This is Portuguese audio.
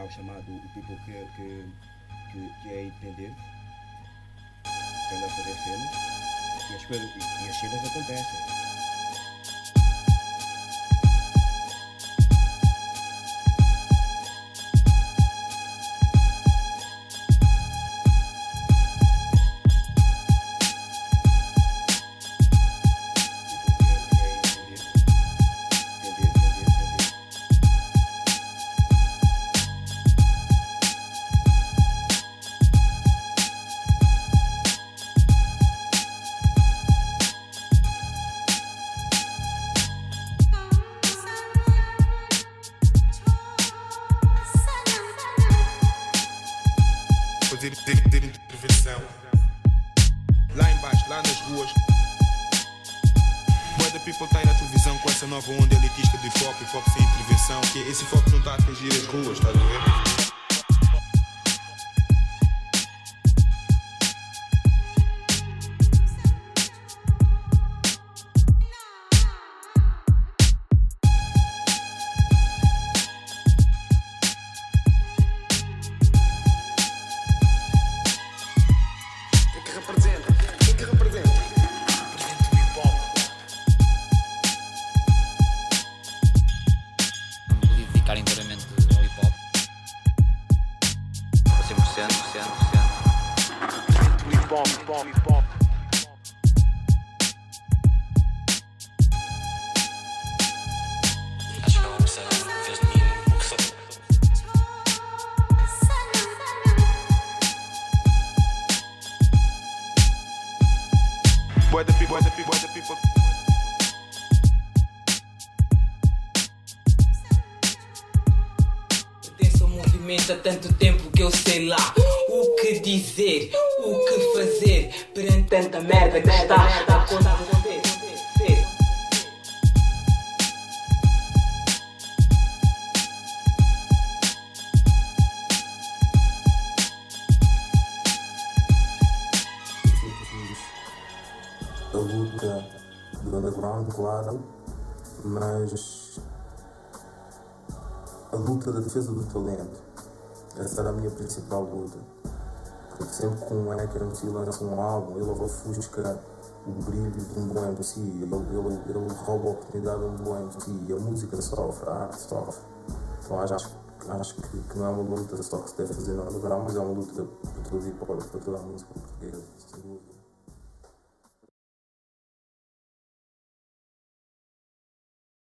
ao chamado o people que, que, que, que é independente, que anda a fazer cenas, e as, coisas, e as cenas acontecem. Fazer ter, ter intervenção. Lá embaixo, lá nas ruas. Boa da people tá aí na televisão com essa nova onda elitista de hop, hip hop sem intervenção. Que esse foco não tá a atingir as ruas, estás a ver? Dedicar inteiramente ao hip hop. 100%, 100%, 100%. Hip hop, hip hop, hip hop. Acho que é uma opção fez de mim o há tanto tempo que eu sei lá o que dizer, o que fazer perante tanta merda que está a acontecer. a luta do underground, claro, mas a luta da defesa do talento. Essa era a minha principal luta. Porque sempre que um MC lança um álbum, ele ofusca o brilho de um bom MC, ele, ele, ele rouba a oportunidade de um bom MC e a música sofre, a arte sofre. Então acho, acho que, que não é uma luta só que se deve fazer no underground, mas é uma luta para todo hip para toda a música portuguesa, sem dúvida.